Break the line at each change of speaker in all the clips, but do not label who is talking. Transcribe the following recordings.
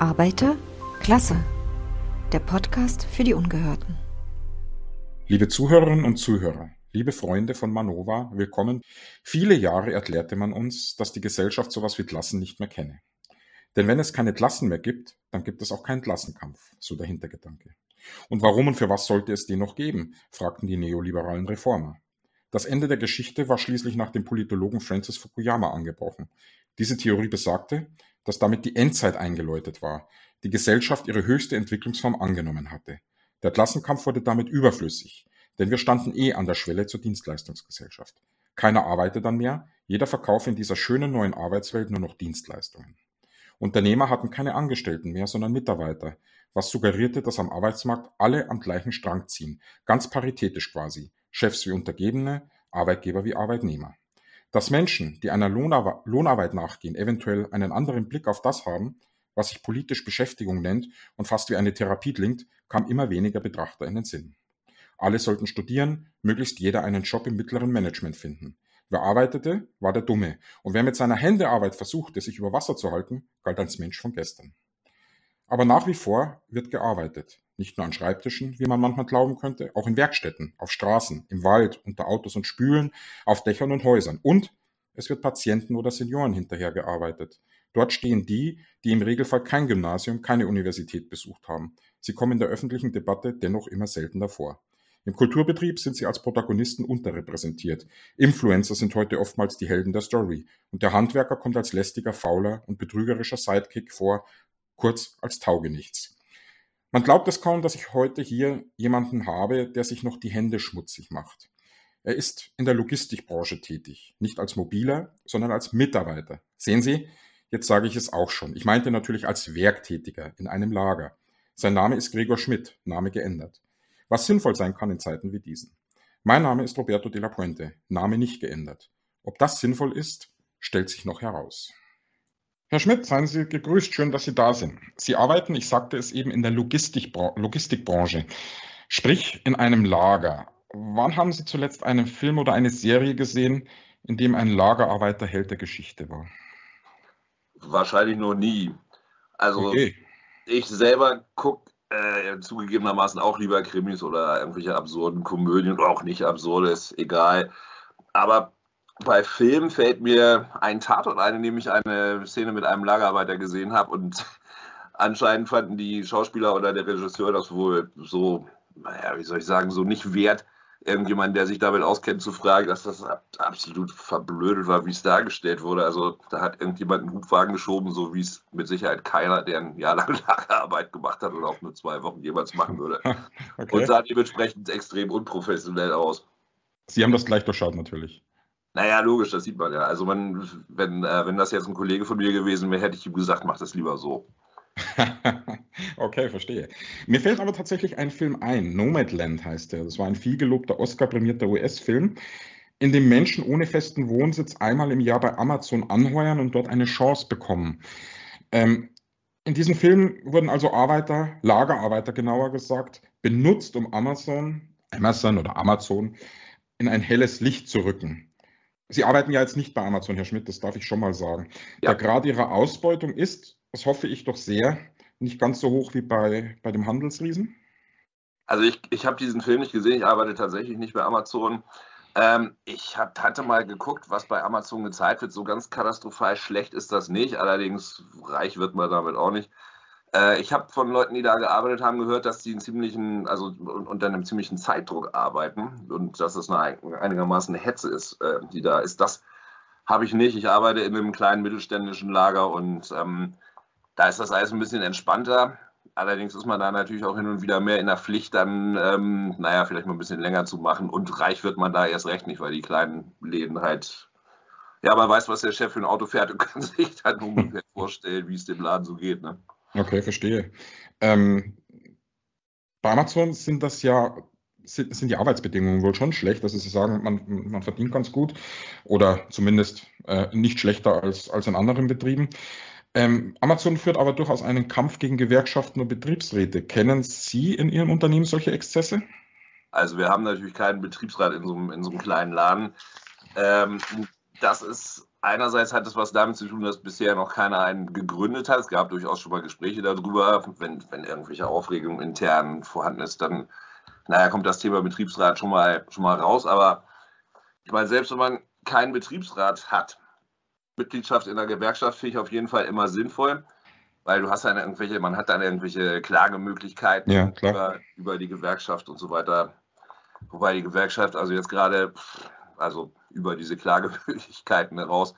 Arbeiter? Klasse. Der Podcast für die Ungehörten.
Liebe Zuhörerinnen und Zuhörer, liebe Freunde von Manova, willkommen. Viele Jahre erklärte man uns, dass die Gesellschaft sowas wie Klassen nicht mehr kenne. Denn wenn es keine Klassen mehr gibt, dann gibt es auch keinen Klassenkampf, so der Hintergedanke. Und warum und für was sollte es den noch geben, fragten die neoliberalen Reformer. Das Ende der Geschichte war schließlich nach dem Politologen Francis Fukuyama angebrochen. Diese Theorie besagte, dass damit die Endzeit eingeläutet war, die Gesellschaft ihre höchste Entwicklungsform angenommen hatte. Der Klassenkampf wurde damit überflüssig, denn wir standen eh an der Schwelle zur Dienstleistungsgesellschaft. Keiner arbeite dann mehr, jeder verkaufe in dieser schönen neuen Arbeitswelt nur noch Dienstleistungen. Unternehmer hatten keine Angestellten mehr, sondern Mitarbeiter, was suggerierte, dass am Arbeitsmarkt alle am gleichen Strang ziehen, ganz paritätisch quasi, Chefs wie Untergebene, Arbeitgeber wie Arbeitnehmer. Dass Menschen, die einer Lohnarbeit nachgehen, eventuell einen anderen Blick auf das haben, was sich politisch Beschäftigung nennt und fast wie eine Therapie klingt, kam immer weniger Betrachter in den Sinn. Alle sollten studieren, möglichst jeder einen Job im mittleren Management finden. Wer arbeitete, war der Dumme, und wer mit seiner Händearbeit versuchte, sich über Wasser zu halten, galt als Mensch von gestern. Aber nach wie vor wird gearbeitet. Nicht nur an Schreibtischen, wie man manchmal glauben könnte, auch in Werkstätten, auf Straßen, im Wald, unter Autos und Spülen, auf Dächern und Häusern. Und es wird Patienten oder Senioren hinterhergearbeitet. Dort stehen die, die im Regelfall kein Gymnasium, keine Universität besucht haben. Sie kommen in der öffentlichen Debatte dennoch immer seltener vor. Im Kulturbetrieb sind sie als Protagonisten unterrepräsentiert. Influencer sind heute oftmals die Helden der Story. Und der Handwerker kommt als lästiger, fauler und betrügerischer Sidekick vor, kurz als Taugenichts. Man glaubt es kaum, dass ich heute hier jemanden habe, der sich noch die Hände schmutzig macht. Er ist in der Logistikbranche tätig, nicht als Mobiler, sondern als Mitarbeiter. Sehen Sie, jetzt sage ich es auch schon. Ich meinte natürlich als Werktätiger in einem Lager. Sein Name ist Gregor Schmidt, Name geändert. Was sinnvoll sein kann in Zeiten wie diesen. Mein Name ist Roberto de la Puente, Name nicht geändert. Ob das sinnvoll ist, stellt sich noch heraus. Herr Schmidt, seien Sie gegrüßt. Schön, dass Sie da sind. Sie arbeiten, ich sagte es eben, in der Logistikbranche, sprich in einem Lager. Wann haben Sie zuletzt einen Film oder eine Serie gesehen, in dem ein Lagerarbeiter Held der Geschichte war?
Wahrscheinlich noch nie. Also okay. ich selber gucke äh, zugegebenermaßen auch lieber Krimis oder irgendwelche absurden Komödien oder auch nicht absurdes, egal. Aber bei Filmen fällt mir ein Tatort ein, in dem ich eine Szene mit einem Lagerarbeiter gesehen habe und anscheinend fanden die Schauspieler oder der Regisseur das wohl so, naja, wie soll ich sagen, so nicht wert, irgendjemand, der sich damit auskennt, zu fragen, dass das absolut verblödet war, wie es dargestellt wurde. Also da hat irgendjemand einen Hubwagen geschoben, so wie es mit Sicherheit keiner, der ein Jahr lang Lagerarbeit gemacht hat oder auch nur zwei Wochen jemals machen würde. okay. Und sah dementsprechend extrem unprofessionell aus.
Sie haben das gleich durchschaut natürlich.
Naja, logisch, das sieht man ja. Also man, wenn, äh, wenn das jetzt ein Kollege von mir gewesen wäre, hätte ich ihm gesagt, mach das lieber so.
okay, verstehe. Mir fällt aber tatsächlich ein Film ein. Nomadland heißt der. Das war ein vielgelobter Oscar-prämierter US-Film, in dem Menschen ohne festen Wohnsitz einmal im Jahr bei Amazon anheuern und dort eine Chance bekommen. Ähm, in diesem Film wurden also Arbeiter, Lagerarbeiter genauer gesagt, benutzt, um Amazon, Amazon oder Amazon in ein helles Licht zu rücken. Sie arbeiten ja jetzt nicht bei Amazon, Herr Schmidt, das darf ich schon mal sagen. Ja. Der Grad Ihrer Ausbeutung ist, das hoffe ich doch sehr, nicht ganz so hoch wie bei, bei dem Handelsriesen?
Also ich, ich habe diesen Film nicht gesehen, ich arbeite tatsächlich nicht bei Amazon. Ähm, ich hab, hatte mal geguckt, was bei Amazon gezeigt wird. So ganz katastrophal schlecht ist das nicht, allerdings reich wird man damit auch nicht. Äh, ich habe von Leuten, die da gearbeitet haben, gehört, dass sie einen ziemlichen, also unter einem ziemlichen Zeitdruck arbeiten und dass es eine einigermaßen Hetze ist, äh, die da ist. Das habe ich nicht. Ich arbeite in einem kleinen mittelständischen Lager und ähm, da ist das alles ein bisschen entspannter. Allerdings ist man da natürlich auch hin und wieder mehr in der Pflicht, dann, ähm, naja, vielleicht mal ein bisschen länger zu machen. Und reich wird man da erst recht nicht, weil die kleinen Läden halt, ja, man weiß, was der Chef für ein Auto fährt und kann sich dann ungefähr vorstellen, wie es dem Laden so geht. Ne?
Okay, verstehe. Ähm, bei Amazon sind das ja sind, sind die Arbeitsbedingungen wohl schon schlecht. Also Sie sagen, man, man verdient ganz gut oder zumindest äh, nicht schlechter als, als in anderen Betrieben. Ähm, Amazon führt aber durchaus einen Kampf gegen Gewerkschaften und Betriebsräte. Kennen Sie in Ihrem Unternehmen solche Exzesse?
Also wir haben natürlich keinen Betriebsrat in so einem, in so einem kleinen Laden. Ähm, das ist einerseits hat es was damit zu tun, dass bisher noch keiner einen gegründet hat. Es gab durchaus schon mal Gespräche darüber. Wenn, wenn irgendwelche Aufregung intern vorhanden ist, dann naja, kommt das Thema Betriebsrat schon mal, schon mal raus. Aber ich meine, selbst wenn man keinen Betriebsrat hat, Mitgliedschaft in der Gewerkschaft finde ich auf jeden Fall immer sinnvoll, weil du hast dann irgendwelche, man hat dann irgendwelche Klagemöglichkeiten
Ja,
über, über die Gewerkschaft und so weiter. Wobei die Gewerkschaft, also jetzt gerade, also über diese Klagemöglichkeiten heraus,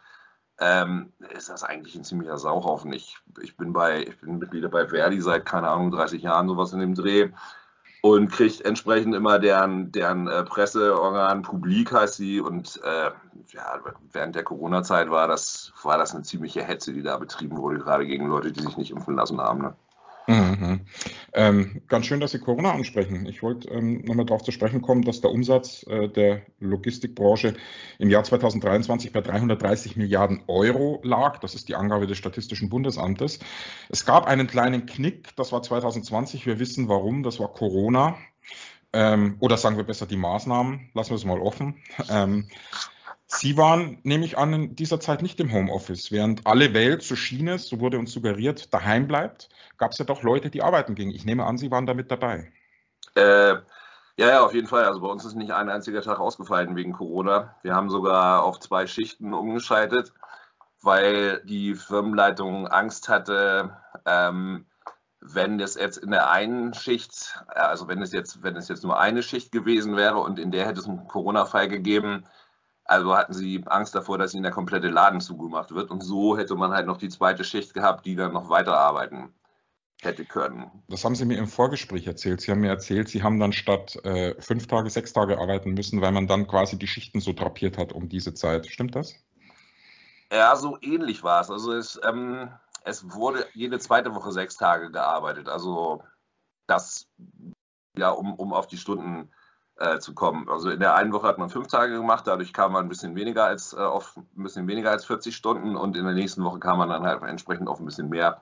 ähm, ist das eigentlich ein ziemlicher Sauhaufen. Ich, ich bin bei, ich bin Mitglied bei Verdi seit, keine Ahnung, 30 Jahren, sowas in dem Dreh und kriegt entsprechend immer deren, deren äh, Presseorgan, Publik heißt sie. Und äh, ja, während der Corona-Zeit war das, war das eine ziemliche Hetze, die da betrieben wurde, gerade gegen Leute, die sich nicht impfen lassen haben. Ne?
Mhm. Ähm, ganz schön, dass Sie Corona ansprechen. Ich wollte ähm, nochmal darauf zu sprechen kommen, dass der Umsatz äh, der Logistikbranche im Jahr 2023 bei 330 Milliarden Euro lag. Das ist die Angabe des Statistischen Bundesamtes. Es gab einen kleinen Knick, das war 2020. Wir wissen warum, das war Corona. Ähm, oder sagen wir besser die Maßnahmen, lassen wir es mal offen. Sie waren, nehme ich an, in dieser Zeit nicht im Homeoffice. Während alle Welt, so schien es, so wurde uns suggeriert, daheim bleibt, gab es ja doch Leute, die arbeiten gingen. Ich nehme an, Sie waren da mit dabei.
Äh, ja, ja, auf jeden Fall. Also bei uns ist nicht ein einziger Tag ausgefallen wegen Corona. Wir haben sogar auf zwei Schichten umgeschaltet, weil die Firmenleitung Angst hatte, ähm, wenn das jetzt in der einen Schicht, also wenn es jetzt, wenn es jetzt nur eine Schicht gewesen wäre und in der hätte es einen Corona-Fall gegeben, also hatten sie Angst davor, dass ihnen der komplette Laden zugemacht wird. Und so hätte man halt noch die zweite Schicht gehabt, die dann noch weiterarbeiten hätte können.
Das haben Sie mir im Vorgespräch erzählt. Sie haben mir erzählt, Sie haben dann statt äh, fünf Tage, sechs Tage arbeiten müssen, weil man dann quasi die Schichten so drapiert hat um diese Zeit. Stimmt das?
Ja, so ähnlich war es. Also es, ähm, es wurde jede zweite Woche sechs Tage gearbeitet. Also das, ja, um, um auf die Stunden äh, zu kommen. Also in der einen Woche hat man fünf Tage gemacht, dadurch kam man ein bisschen weniger als äh, auf ein bisschen weniger als 40 Stunden und in der nächsten Woche kam man dann halt entsprechend auf ein bisschen mehr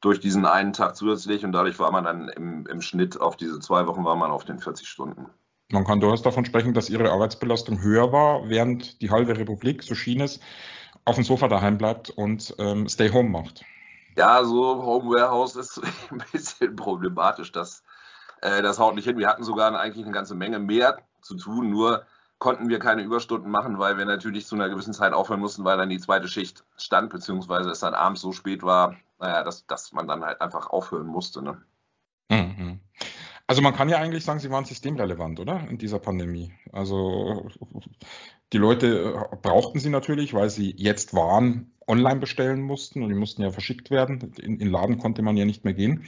durch diesen einen Tag zusätzlich und dadurch war man dann im, im Schnitt auf diese zwei Wochen war man auf den 40 Stunden.
Man kann durchaus davon sprechen, dass Ihre Arbeitsbelastung höher war, während die halbe Republik, so schien es, auf dem Sofa daheim bleibt und ähm, Stay Home macht.
Ja, so Home Warehouse ist ein bisschen problematisch. Das, äh, das haut nicht hin. Wir hatten sogar eigentlich eine ganze Menge mehr zu tun, nur konnten wir keine Überstunden machen, weil wir natürlich zu einer gewissen Zeit aufhören mussten, weil dann die zweite Schicht stand, beziehungsweise es dann abends so spät war, naja, dass, dass man dann halt einfach aufhören musste. Ne?
Mhm. Also man kann ja eigentlich sagen, sie waren systemrelevant, oder? In dieser Pandemie. Also die Leute äh, brauchten sie natürlich, weil sie jetzt Waren online bestellen mussten und die mussten ja verschickt werden. In, in Laden konnte man ja nicht mehr gehen.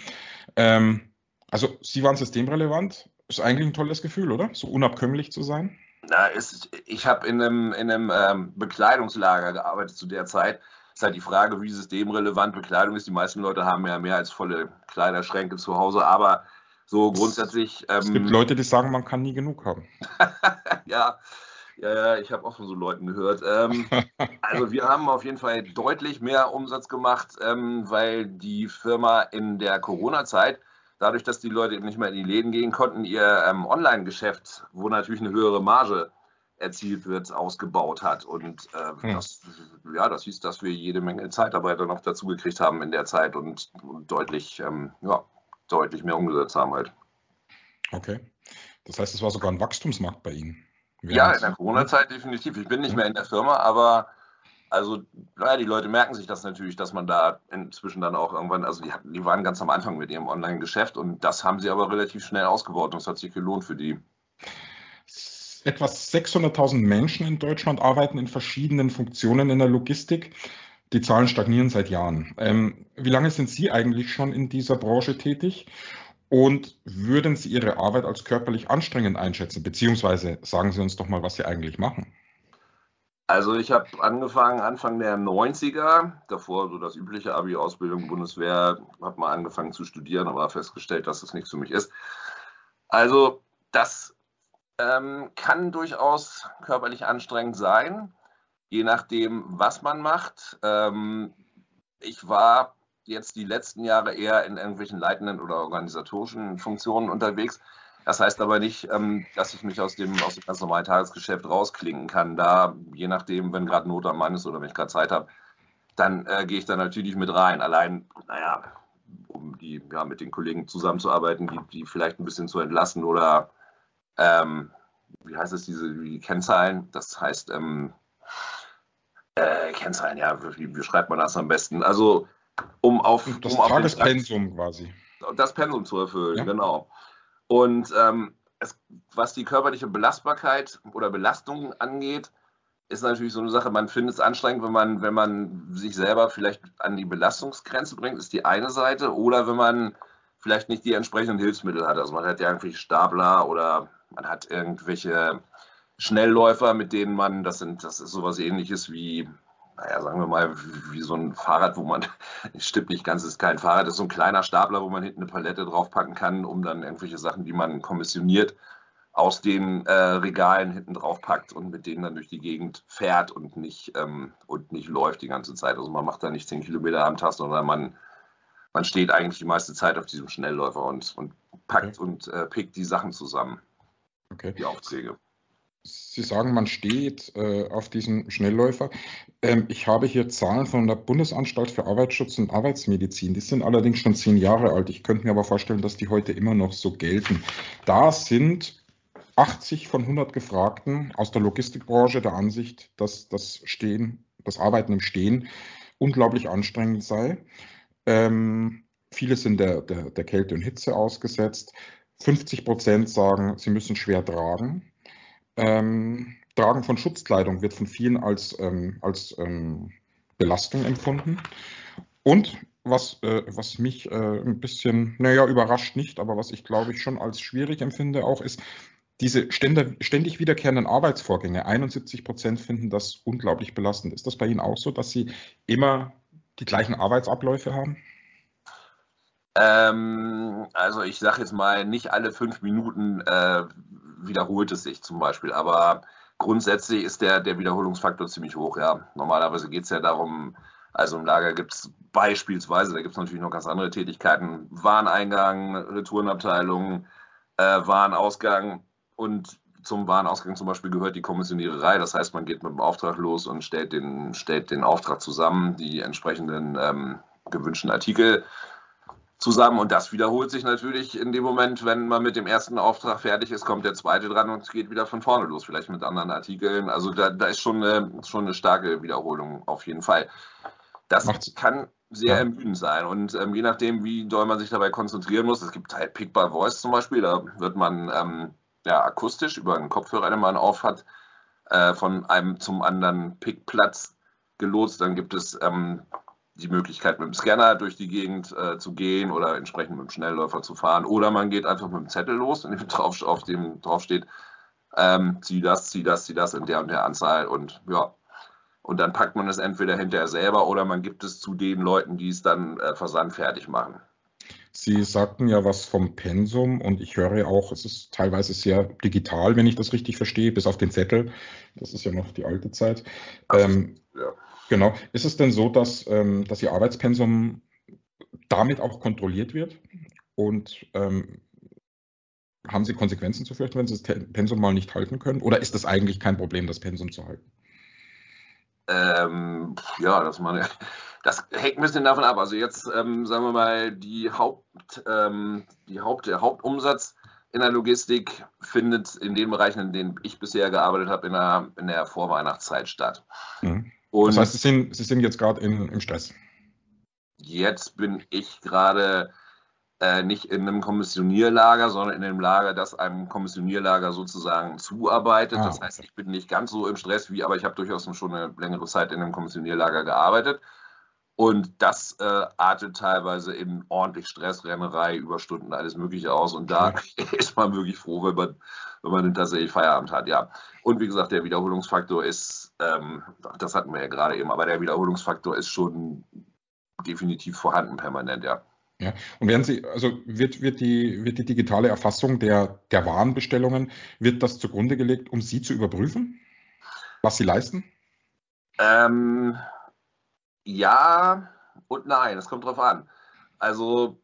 Ähm, also sie waren systemrelevant. Ist eigentlich ein tolles Gefühl, oder? So unabkömmlich zu sein.
Na, ist, ich habe in einem, in einem ähm, Bekleidungslager gearbeitet zu der Zeit. Ist halt die Frage, wie systemrelevant Bekleidung ist. Die meisten Leute haben ja mehr als volle Kleiderschränke zu Hause, aber so grundsätzlich.
Ähm, es gibt Leute, die sagen, man kann nie genug haben.
ja, ja, ja, ich habe auch von so Leuten gehört. Ähm, also wir haben auf jeden Fall deutlich mehr Umsatz gemacht, ähm, weil die Firma in der Corona-Zeit, dadurch, dass die Leute nicht mehr in die Läden gehen konnten, ihr ähm, Online-Geschäft, wo natürlich eine höhere Marge erzielt wird, ausgebaut hat. Und äh, hm. das, ja, das hieß, dass wir jede Menge Zeitarbeiter noch dazu gekriegt haben in der Zeit und, und deutlich, ähm, ja, deutlich mehr umgesetzt haben halt.
Okay. Das heißt, es war sogar ein Wachstumsmarkt bei Ihnen.
Ja, in der Corona-Zeit definitiv. Ich bin nicht mehr in der Firma, aber also, naja, die Leute merken sich das natürlich, dass man da inzwischen dann auch irgendwann, also die, die waren ganz am Anfang mit ihrem Online-Geschäft und das haben sie aber relativ schnell ausgebaut und es hat sich gelohnt für die.
Etwa 600.000 Menschen in Deutschland arbeiten in verschiedenen Funktionen in der Logistik. Die Zahlen stagnieren seit Jahren. Ähm, wie lange sind Sie eigentlich schon in dieser Branche tätig? Und würden Sie Ihre Arbeit als körperlich anstrengend einschätzen? Beziehungsweise sagen Sie uns doch mal, was Sie eigentlich machen.
Also ich habe angefangen Anfang der 90er, davor so das übliche Abi-Ausbildung, Bundeswehr, habe mal angefangen zu studieren, aber festgestellt, dass das nichts für mich ist. Also das ähm, kann durchaus körperlich anstrengend sein, je nachdem, was man macht. Ähm, ich war jetzt die letzten Jahre eher in irgendwelchen leitenden oder organisatorischen Funktionen unterwegs. Das heißt aber nicht, ähm, dass ich mich aus dem, aus dem ganz normalen Tagesgeschäft rausklinken kann. Da, je nachdem, wenn gerade Not am Mann ist oder wenn ich gerade Zeit habe, dann äh, gehe ich da natürlich mit rein. Allein, naja, um die, ja, mit den Kollegen zusammenzuarbeiten, die, die vielleicht ein bisschen zu entlassen oder ähm, wie heißt es, diese die Kennzahlen? Das heißt, ähm, äh, Kennzahlen, ja, wie, wie, schreibt man das am besten? Also, um auf.
Das
um
Tagespensum auf quasi.
Das Pensum zu erfüllen, ja. genau. Und ähm, es, was die körperliche Belastbarkeit oder Belastung angeht, ist natürlich so eine Sache, man findet es anstrengend, wenn man, wenn man sich selber vielleicht an die Belastungsgrenze bringt, ist die eine Seite, oder wenn man vielleicht nicht die entsprechenden Hilfsmittel hat. Also man hat ja irgendwelche Stapler oder man hat irgendwelche Schnellläufer, mit denen man, das sind, das ist sowas ähnliches wie, naja, sagen wir mal, wie, so ein Fahrrad, wo man, stimmt nicht ganz, ist kein Fahrrad, das ist so ein kleiner Stapler, wo man hinten eine Palette draufpacken kann, um dann irgendwelche Sachen, die man kommissioniert, aus den äh, Regalen hinten drauf packt und mit denen dann durch die Gegend fährt und nicht, ähm, und nicht läuft die ganze Zeit. Also man macht da nicht 10 Kilometer am Tag, sondern man, man steht eigentlich die meiste Zeit auf diesem Schnellläufer und, und packt okay. und äh, pickt die Sachen zusammen.
Okay.
Die Aufträge.
Sie sagen, man steht äh, auf diesem Schnellläufer. Ähm, ich habe hier Zahlen von der Bundesanstalt für Arbeitsschutz und Arbeitsmedizin. Die sind allerdings schon zehn Jahre alt. Ich könnte mir aber vorstellen, dass die heute immer noch so gelten. Da sind 80 von 100 Gefragten aus der Logistikbranche der Ansicht, dass das Stehen, das Arbeiten im Stehen unglaublich anstrengend sei. Ähm, viele sind der, der, der Kälte und Hitze ausgesetzt. 50 Prozent sagen, sie müssen schwer tragen. Ähm, Tragen von Schutzkleidung wird von vielen als, ähm, als ähm, Belastung empfunden. Und was, äh, was mich äh, ein bisschen, naja, überrascht nicht, aber was ich glaube ich schon als schwierig empfinde auch, ist, diese ständig wiederkehrenden Arbeitsvorgänge, 71 Prozent finden das unglaublich belastend. Ist das bei Ihnen auch so, dass Sie immer die gleichen Arbeitsabläufe haben?
Ähm, also ich sage jetzt mal, nicht alle fünf Minuten äh, wiederholt es sich zum Beispiel, aber grundsätzlich ist der, der Wiederholungsfaktor ziemlich hoch. Ja. Normalerweise geht es ja darum, also im Lager gibt es beispielsweise, da gibt es natürlich noch ganz andere Tätigkeiten, Wareneingang, Retourenabteilung, äh, Warenausgang, und zum Warenausgang zum Beispiel gehört die Kommissioniererei. Das heißt, man geht mit dem Auftrag los und stellt den, stellt den Auftrag zusammen, die entsprechenden ähm, gewünschten Artikel zusammen. Und das wiederholt sich natürlich in dem Moment, wenn man mit dem ersten Auftrag fertig ist, kommt der zweite dran und es geht wieder von vorne los, vielleicht mit anderen Artikeln. Also da, da ist schon eine, schon eine starke Wiederholung auf jeden Fall. Das Macht's. kann sehr ermüdend sein. Und ähm, je nachdem, wie doll man sich dabei konzentrieren muss, es gibt halt Pick by Voice zum Beispiel, da wird man ähm, ja, akustisch über einen Kopfhörer, den man auf hat, äh, von einem zum anderen Pickplatz gelotst. Dann gibt es ähm, die Möglichkeit, mit dem Scanner durch die Gegend äh, zu gehen oder entsprechend mit dem Schnellläufer zu fahren. Oder man geht einfach mit dem Zettel los, in dem drauf, auf dem drauf steht, ähm, zieh das, zieh das, zieh das in der und der Anzahl und ja. Und dann packt man es entweder hinterher selber oder man gibt es zu den Leuten, die es dann äh, versandfertig machen.
Sie sagten ja was vom Pensum und ich höre auch, es ist teilweise sehr digital, wenn ich das richtig verstehe, bis auf den Zettel. Das ist ja noch die alte Zeit. Ähm, ja. Genau. Ist es denn so, dass, ähm, dass Ihr Arbeitspensum damit auch kontrolliert wird? Und ähm, haben Sie Konsequenzen zu fürchten, wenn Sie das Pensum mal nicht halten können? Oder ist das eigentlich kein Problem, das Pensum zu halten?
Ähm, ja, dass man das hängt ein bisschen davon ab. Also jetzt ähm, sagen wir mal, die Haupt, ähm, die Haupt, der Hauptumsatz in der Logistik findet in den Bereichen, in denen ich bisher gearbeitet habe, in der, in der Vorweihnachtszeit statt.
Mhm. Das heißt, Sie sind, Sie sind jetzt gerade im Stress.
Jetzt bin ich gerade äh, nicht in einem Kommissionierlager, sondern in einem Lager, das einem Kommissionierlager sozusagen zuarbeitet. Ah, das heißt, ich bin nicht ganz so im Stress wie, aber ich habe durchaus schon eine längere Zeit in einem Kommissionierlager gearbeitet. Und das äh, artet teilweise in ordentlich Stressrennerei, Überstunden, alles Mögliche aus. Und da ist man wirklich froh, wenn man, wenn man tatsächlich Feierabend hat, ja. Und wie gesagt, der Wiederholungsfaktor ist, ähm, das hatten wir ja gerade eben, aber der Wiederholungsfaktor ist schon definitiv vorhanden permanent, ja.
Ja, und werden Sie, also wird, wird, die, wird die digitale Erfassung der, der Warenbestellungen, wird das zugrunde gelegt, um Sie zu überprüfen, was Sie leisten?
Ähm, ja und nein, es kommt drauf an. Also,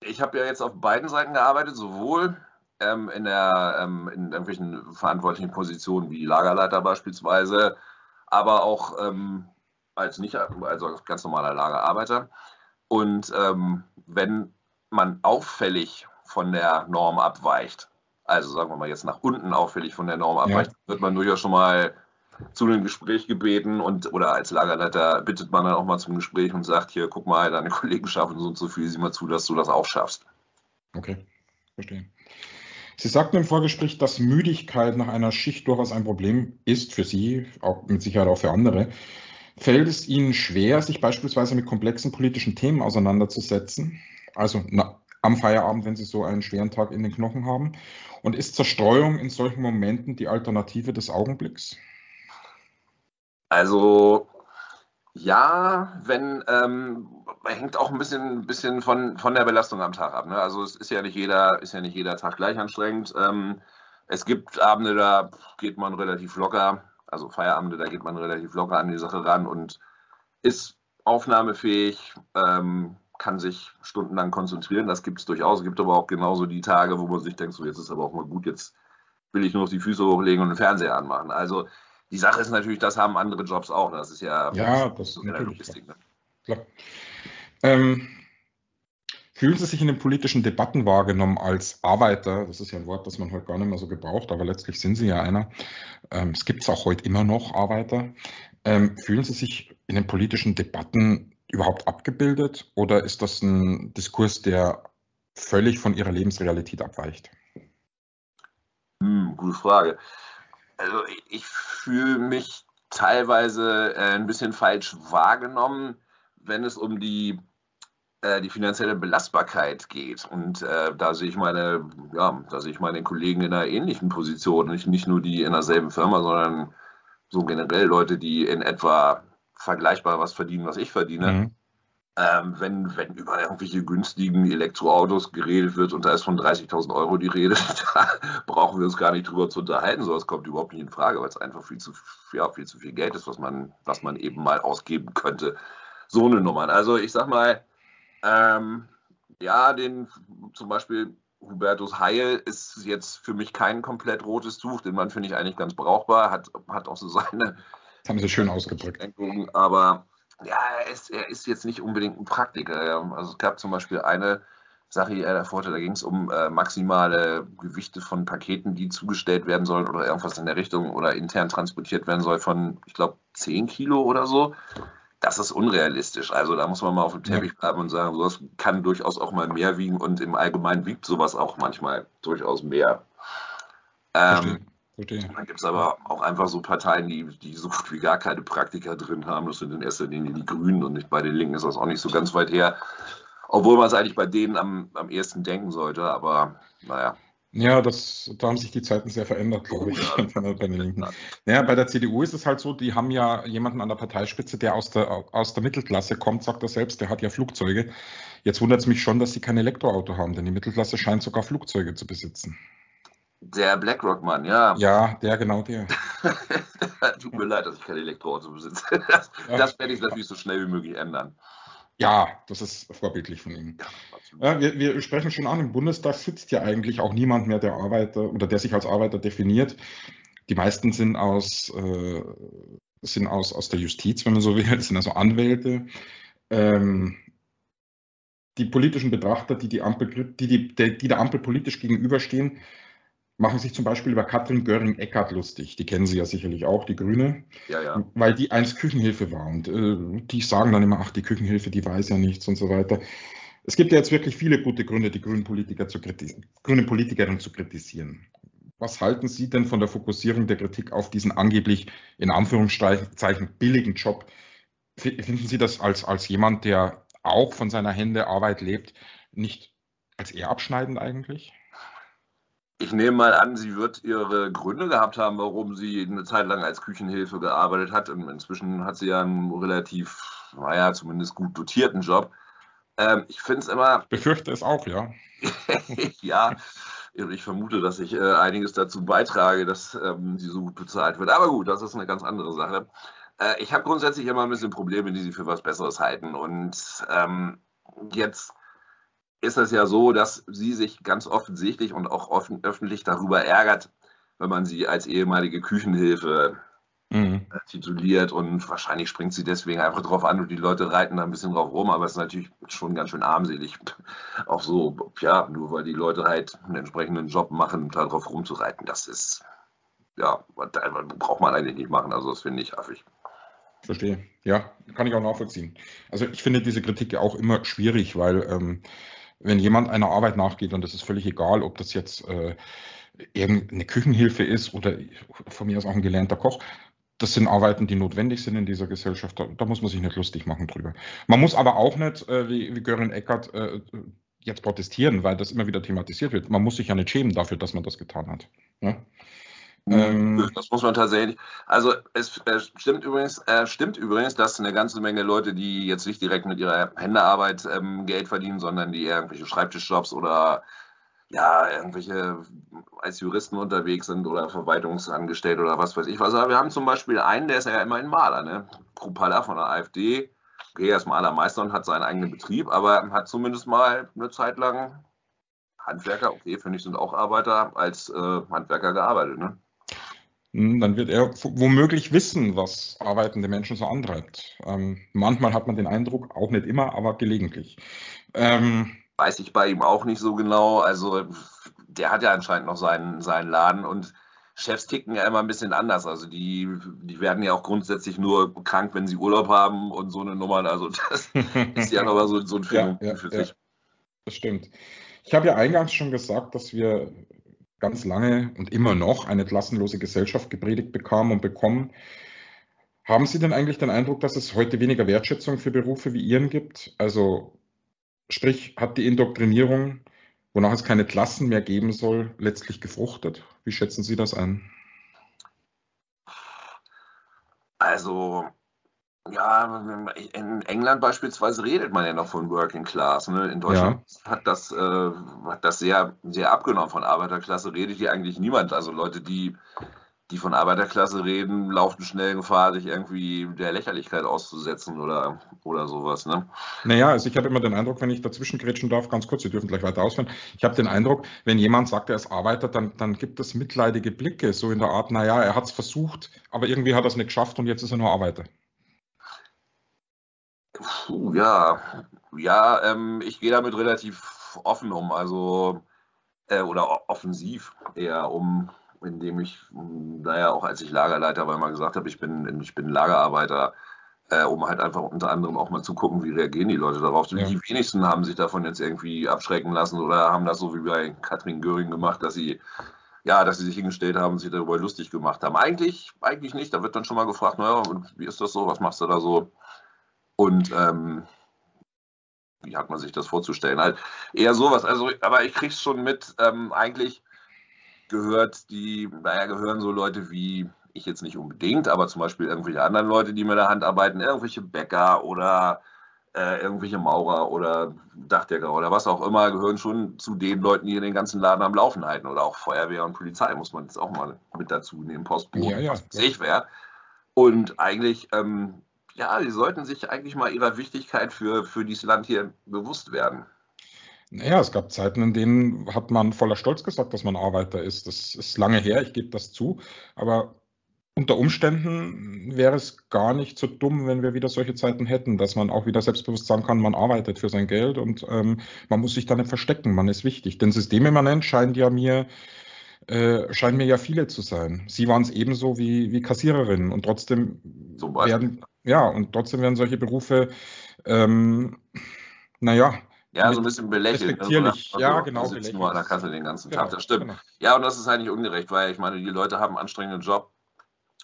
ich habe ja jetzt auf beiden Seiten gearbeitet, sowohl ähm, in, der, ähm, in irgendwelchen verantwortlichen Positionen wie Lagerleiter beispielsweise, aber auch ähm, als nicht, also ganz normaler Lagerarbeiter. Und ähm, wenn man auffällig von der Norm abweicht, also sagen wir mal jetzt nach unten auffällig von der Norm abweicht, ja. wird man durchaus schon mal zu einem Gespräch gebeten und oder als Lagerleiter bittet man dann auch mal zum Gespräch und sagt, hier, guck mal, deine Kollegen schaffen so und so viel, sieh mal zu, dass du das auch schaffst.
Okay, verstehe. Sie sagten im Vorgespräch, dass Müdigkeit nach einer Schicht durchaus ein Problem ist für Sie, auch mit Sicherheit auch für andere. Fällt es Ihnen schwer, sich beispielsweise mit komplexen politischen Themen auseinanderzusetzen? Also na, am Feierabend, wenn Sie so einen schweren Tag in den Knochen haben? Und ist Zerstreuung in solchen Momenten die Alternative des Augenblicks?
Also ja, wenn ähm, hängt auch ein bisschen, bisschen von, von der Belastung am Tag ab. Ne? Also es ist ja nicht jeder, ist ja nicht jeder Tag gleich anstrengend. Ähm, es gibt Abende, da geht man relativ locker, also Feierabende, da geht man relativ locker an die Sache ran und ist aufnahmefähig, ähm, kann sich stundenlang konzentrieren. Das gibt es durchaus. Es gibt aber auch genauso die Tage, wo man sich denkt, so jetzt ist aber auch mal gut, jetzt will ich nur noch die Füße hochlegen und den Fernseher anmachen. Also die Sache ist natürlich, das haben andere Jobs auch. Das ist ja,
ja das ist in der Logistik. Ne? Klar. Ähm, fühlen Sie sich in den politischen Debatten wahrgenommen als Arbeiter? Das ist ja ein Wort, das man heute gar nicht mehr so gebraucht, aber letztlich sind Sie ja einer. Ähm, es gibt es auch heute immer noch Arbeiter. Ähm, fühlen Sie sich in den politischen Debatten überhaupt abgebildet oder ist das ein Diskurs, der völlig von Ihrer Lebensrealität abweicht?
Hm, gute Frage. Also ich fühle mich teilweise äh, ein bisschen falsch wahrgenommen, wenn es um die, äh, die finanzielle Belastbarkeit geht. Und äh, da sehe ich meine, ja, da sehe ich meine Kollegen in einer ähnlichen Position. Nicht, nicht nur die in derselben Firma, sondern so generell Leute, die in etwa vergleichbar was verdienen, was ich verdiene. Mhm. Ähm, wenn, wenn über irgendwelche günstigen Elektroautos geredet wird und da ist von 30.000 Euro die Rede, da brauchen wir uns gar nicht drüber zu unterhalten. So, das kommt überhaupt nicht in Frage, weil es einfach viel zu, ja, viel zu viel Geld ist, was man, was man eben mal ausgeben könnte. So eine Nummer. Also ich sag mal, ähm, ja, den zum Beispiel Hubertus Heil ist jetzt für mich kein komplett rotes Tuch. Den Mann finde ich eigentlich ganz brauchbar, hat, hat auch so seine.
Das haben Sie schön ausgedrückt.
Aber ja, er ist, er ist jetzt nicht unbedingt ein Praktiker. Also es gab zum Beispiel eine Sache, die er da vorte, da ging es um äh, maximale Gewichte von Paketen, die zugestellt werden sollen oder irgendwas in der Richtung oder intern transportiert werden soll von, ich glaube, 10 Kilo oder so. Das ist unrealistisch. Also da muss man mal auf dem Teppich bleiben und sagen, sowas kann durchaus auch mal mehr wiegen und im Allgemeinen wiegt sowas auch manchmal durchaus mehr. Ähm, Verstehe. Dann gibt es aber auch einfach so Parteien, die, die so gut wie gar keine Praktiker drin haben. Das sind in erster Linie die Grünen und nicht bei den Linken ist das auch nicht so ganz weit her. Obwohl man es eigentlich bei denen am, am ehesten denken sollte, aber naja.
Ja, das, da haben sich die Zeiten sehr verändert, glaube ich, ja. bei den Linken. Ja, bei der CDU ist es halt so, die haben ja jemanden an der Parteispitze, der aus der, aus der Mittelklasse kommt, sagt er selbst, der hat ja Flugzeuge. Jetzt wundert es mich schon, dass sie kein Elektroauto haben, denn die Mittelklasse scheint sogar Flugzeuge zu besitzen.
Der BlackRock-Mann, ja.
Ja, der, genau der.
Tut mir leid, dass ich kein Elektroauto besitze. Das, ja. das werde ich natürlich so schnell wie möglich ändern.
Ja, das ist vorbildlich von Ihnen. Ja, wir, wir, sprechen schon an, im Bundestag sitzt ja eigentlich auch niemand mehr, der Arbeiter oder der sich als Arbeiter definiert. Die meisten sind aus, äh, sind aus, aus der Justiz, wenn man so will, das sind also Anwälte. Ähm, die politischen Betrachter, die, die, Ampel, die, die, die der Ampel politisch gegenüberstehen, machen sich zum Beispiel über Katrin Göring-Eckardt lustig. Die kennen Sie ja sicherlich auch, die Grüne.
Ja, ja.
Weil die einst Küchenhilfe war. Und äh, die sagen dann immer, ach, die Küchenhilfe, die weiß ja nichts und so weiter. Es gibt ja jetzt wirklich viele gute Gründe, die grünen Politiker zu grüne Politikerin zu kritisieren. Was halten Sie denn von der Fokussierung der Kritik auf diesen angeblich in Anführungszeichen billigen Job? Finden Sie das als, als jemand, der auch von seiner Hände Arbeit lebt, nicht als eher abschneidend eigentlich?
Ich nehme mal an, sie wird ihre Gründe gehabt haben, warum sie eine Zeit lang als Küchenhilfe gearbeitet hat. Und inzwischen hat sie ja einen relativ, naja, zumindest gut dotierten Job. Ähm, ich finde es immer.
Ich befürchte es auch, ja.
ja, ich vermute, dass ich äh, einiges dazu beitrage, dass ähm, sie so gut bezahlt wird. Aber gut, das ist eine ganz andere Sache. Äh, ich habe grundsätzlich immer ein bisschen Probleme, die sie für was Besseres halten. Und ähm, jetzt ist es ja so, dass sie sich ganz offensichtlich und auch offen, öffentlich darüber ärgert, wenn man sie als ehemalige Küchenhilfe mhm. Äh, tituliert und wahrscheinlich springt sie deswegen einfach drauf an und die Leute reiten da ein bisschen drauf rum, aber es ist natürlich schon ganz schön armselig. Auch so, ja, nur weil die Leute halt einen entsprechenden Job machen, da drauf rumzureiten, das ist, ja, braucht man eigentlich nicht machen, also das finde ich affig.
Verstehe. Ja, kann ich auch nachvollziehen. Also ich finde diese Kritik ja auch immer schwierig, weil ähm, wenn jemand einer Arbeit nachgeht, und das ist völlig egal, ob das jetzt äh, irgendeine Küchenhilfe ist oder von mir aus auch ein gelernter Koch, das sind Arbeiten, die notwendig sind in dieser Gesellschaft. Da, da muss man sich nicht lustig machen drüber. Man muss aber auch nicht, äh, wie, wie Göring Eckert, äh, jetzt protestieren, weil das immer wieder thematisiert wird. Man muss sich ja nicht schämen dafür, dass man das getan hat. Ja?
Ähm, das muss man tatsächlich. Also es äh, stimmt übrigens, äh, stimmt übrigens, dass eine ganze Menge Leute, die jetzt nicht direkt mit ihrer Händearbeit ähm, Geld verdienen, sondern die irgendwelche Schreibtischjobs oder ja, irgendwelche als Juristen unterwegs sind oder Verwaltungsangestellte oder was weiß ich was. Wir haben zum Beispiel einen, der ist ja immer ein Maler, ne? Krupalla von der AfD. Okay, er ist Malermeister und hat seinen eigenen Betrieb, aber hat zumindest mal eine Zeit lang Handwerker, okay, finde ich, sind auch Arbeiter, als äh, Handwerker gearbeitet, ne?
Hm, dann wird er womöglich wissen, was arbeitende Menschen so antreibt. Ähm, manchmal hat man den Eindruck, auch nicht immer, aber gelegentlich.
Ähm, Weiß ich bei ihm auch nicht so genau. Also der hat ja anscheinend noch seinen, seinen Laden und Chefs ticken ja immer ein bisschen anders. Also die, die werden ja auch grundsätzlich nur krank, wenn sie Urlaub haben und so eine Nummer. Also das ist ja nochmal so, so ein Film ja, ja, für sich.
das stimmt. Ich habe ja eingangs schon gesagt, dass wir ganz lange und immer noch eine klassenlose Gesellschaft gepredigt bekamen und bekommen. Haben Sie denn eigentlich den Eindruck, dass es heute weniger Wertschätzung für Berufe wie Ihren gibt? Also sprich, hat die Indoktrinierung, wonach es keine Klassen mehr geben soll, letztlich gefruchtet? Wie schätzen Sie das ein?
Also ja, in England beispielsweise redet man ja noch von Working Class. Ne? In Deutschland ja. hat das, äh, hat das sehr, sehr abgenommen. Von Arbeiterklasse redet hier eigentlich niemand. Also Leute, die, die von Arbeiterklasse reden, laufen schnell Gefahr, sich irgendwie der Lächerlichkeit auszusetzen oder, oder sowas. Ne?
Naja, also ich habe immer den Eindruck, wenn ich dazwischen grätschen darf, ganz kurz, Sie dürfen gleich weiter ausführen. Ich habe den Eindruck, wenn jemand sagt, er ist Arbeiter, dann, dann gibt es mitleidige Blicke, so in der Art, naja, er hat es versucht, aber irgendwie hat er es nicht geschafft und jetzt ist er nur Arbeiter.
Puh, ja, ja, ähm, ich gehe damit relativ offen um, also äh, oder offensiv eher um, indem ich, naja, auch als ich Lagerleiter war, mal gesagt habe, ich bin, ich bin Lagerarbeiter, äh, um halt einfach unter anderem auch mal zu gucken, wie reagieren die Leute darauf. Ja. Die wenigsten haben sich davon jetzt irgendwie abschrecken lassen oder haben das so wie bei Katrin Göring gemacht, dass sie ja, dass sie sich hingestellt haben und sich darüber lustig gemacht haben. Eigentlich, eigentlich nicht. Da wird dann schon mal gefragt, naja, wie ist das so? Was machst du da so? Und ähm, wie hat man sich das vorzustellen? Halt eher sowas. Also, aber ich krieg's schon mit. Ähm, eigentlich gehört die, naja, gehören so Leute wie ich jetzt nicht unbedingt, aber zum Beispiel irgendwelche anderen Leute, die mit der Hand arbeiten, irgendwelche Bäcker oder äh, irgendwelche Maurer oder Dachdecker oder was auch immer, gehören schon zu den Leuten, die den ganzen Laden am Laufen halten. Oder auch Feuerwehr und Polizei muss man jetzt auch mal mit dazu nehmen, Postboten, ja, ja. Sichtwehr. Und eigentlich ähm, ja, die sollten sich eigentlich mal ihrer Wichtigkeit für, für dieses Land hier bewusst werden.
Naja, es gab Zeiten, in denen hat man voller Stolz gesagt, dass man Arbeiter ist. Das ist lange her, ich gebe das zu. Aber unter Umständen wäre es gar nicht so dumm, wenn wir wieder solche Zeiten hätten, dass man auch wieder selbstbewusst sagen kann, man arbeitet für sein Geld und ähm, man muss sich da nicht verstecken, man ist wichtig. Denn systemimmanent scheint ja mir äh, scheinen mir ja viele zu sein. Sie waren es ebenso wie, wie Kassiererinnen und trotzdem werden, ja, und trotzdem werden solche Berufe, ähm, naja,
ja, so ein bisschen belächelt.
Also, also, ja, genau.
Du sitzt nur an der Kasse den ganzen genau, Tag, das stimmt. Genau. Ja, und das ist eigentlich ungerecht, weil ich meine, die Leute haben einen anstrengenden Job,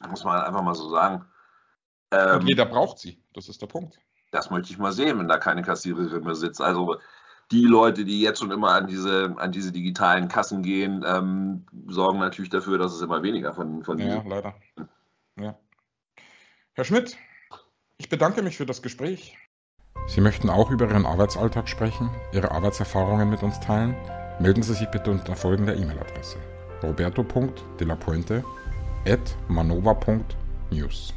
muss man einfach mal so sagen.
Ähm, und jeder braucht sie, das ist der Punkt.
Das möchte ich mal sehen, wenn da keine Kassiererin mehr sitzt. Also die Leute, die jetzt schon immer an diese, an diese digitalen Kassen gehen, ähm, sorgen natürlich dafür, dass es immer weniger von, von
Ja, leider. Ja. Herr Schmidt, ich bedanke mich für das Gespräch. Sie möchten auch über Ihren Arbeitsalltag sprechen, Ihre Arbeitserfahrungen mit uns teilen? Melden Sie sich bitte unter folgender E-Mail-Adresse: roberto.delapuente at manova.news.